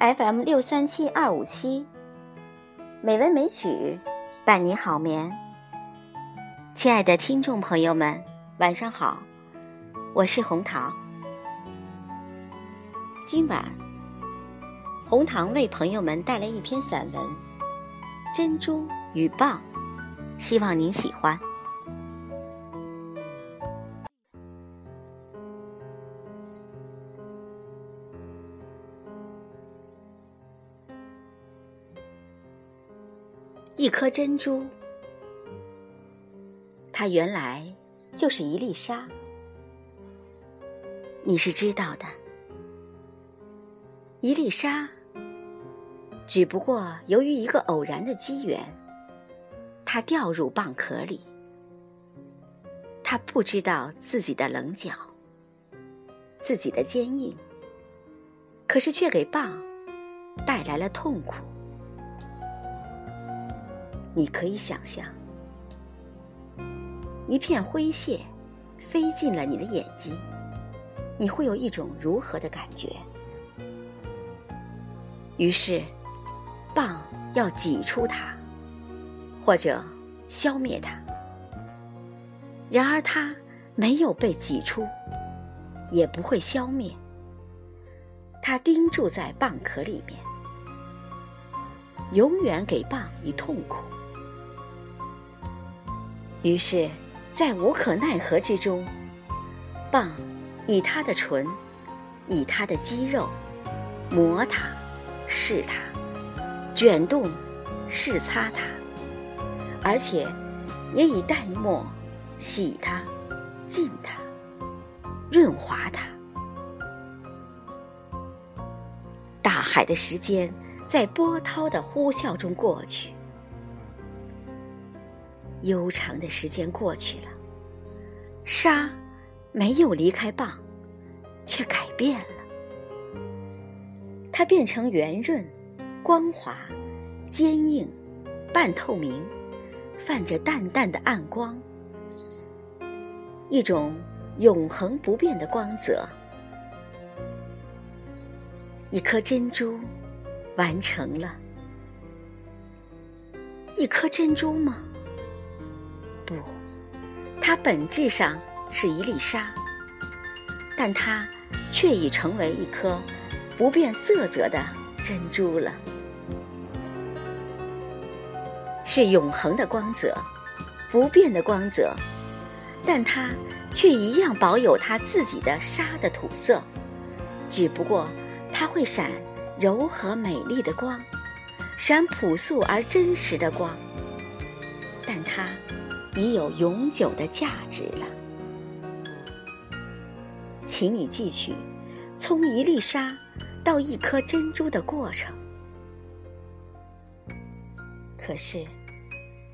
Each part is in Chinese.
FM 六三七二五七，美文美曲伴你好眠。亲爱的听众朋友们，晚上好，我是红糖。今晚，红糖为朋友们带来一篇散文《珍珠与蚌》，希望您喜欢。一颗珍珠，它原来就是一粒沙，你是知道的。一粒沙，只不过由于一个偶然的机缘，它掉入蚌壳里。它不知道自己的棱角，自己的坚硬，可是却给蚌带来了痛苦。你可以想象，一片灰屑飞进了你的眼睛，你会有一种如何的感觉？于是，蚌要挤出它，或者消灭它。然而，它没有被挤出，也不会消灭。它钉住在蚌壳里面，永远给蚌以痛苦。于是，在无可奈何之中，蚌以它的唇，以它的肌肉磨它、试它、卷动、试擦它，而且也以淡墨洗它、浸它、润滑它。大海的时间在波涛的呼啸中过去。悠长的时间过去了，沙没有离开蚌，却改变了。它变成圆润、光滑、坚硬、半透明，泛着淡淡的暗光，一种永恒不变的光泽。一颗珍珠完成了，一颗珍珠吗？它本质上是一粒沙，但它却已成为一颗不变色泽的珍珠了，是永恒的光泽，不变的光泽，但它却一样保有它自己的沙的土色，只不过它会闪柔和美丽的光，闪朴素而真实的光，但它。已有永久的价值了，请你记取从一粒沙到一颗珍珠的过程。可是，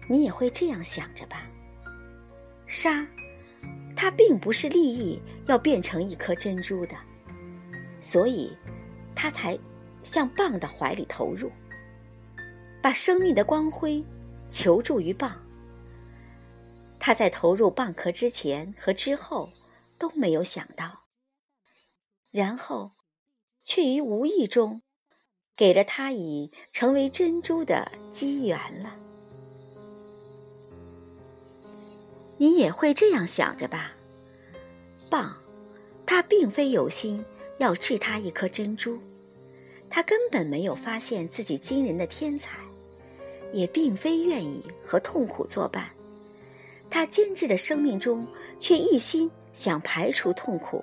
你也会这样想着吧？沙，它并不是利益要变成一颗珍珠的，所以，它才向蚌的怀里投入，把生命的光辉求助于蚌。他在投入蚌壳之前和之后都没有想到，然后却于无意中给了他以成为珍珠的机缘了。你也会这样想着吧？蚌，他并非有心要制他一颗珍珠，他根本没有发现自己惊人的天才，也并非愿意和痛苦作伴。他坚挚的生命中，却一心想排除痛苦，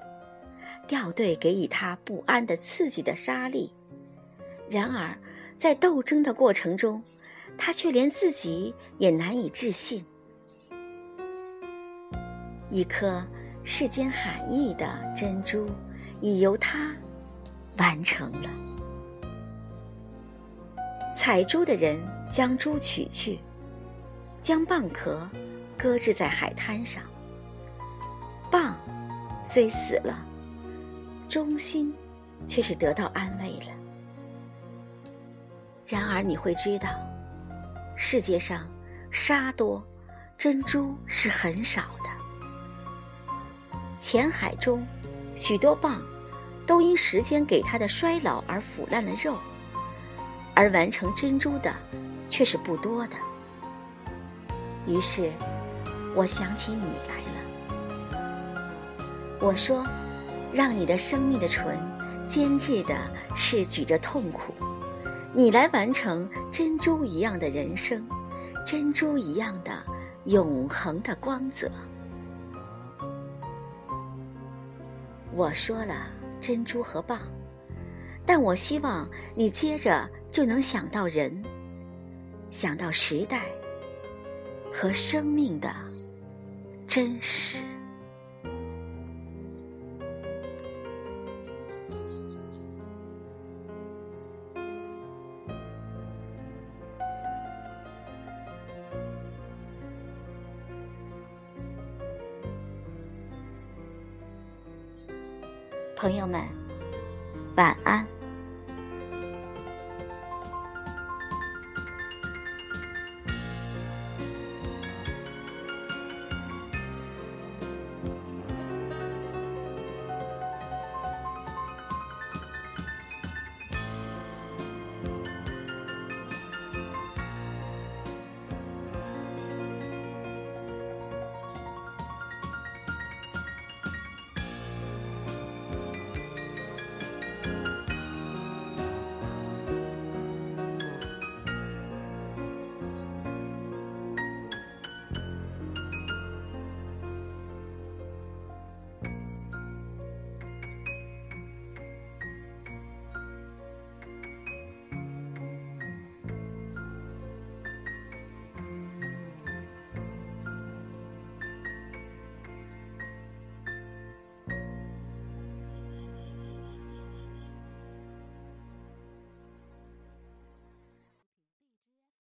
掉队给予他不安的刺激的沙粒。然而，在斗争的过程中，他却连自己也难以置信：一颗世间罕异的珍珠，已由他完成了。采珠的人将珠取去，将蚌壳。搁置在海滩上，蚌虽死了，中心却是得到安慰了。然而你会知道，世界上沙多，珍珠是很少的。浅海中，许多蚌都因时间给它的衰老而腐烂了肉，而完成珍珠的却是不多的。于是，我想起你来了。我说：“让你的生命的唇坚持的是举着痛苦，你来完成珍珠一样的人生，珍珠一样的永恒的光泽。”我说了珍珠和蚌，但我希望你接着就能想到人，想到时代。和生命的真实，朋友们，晚安。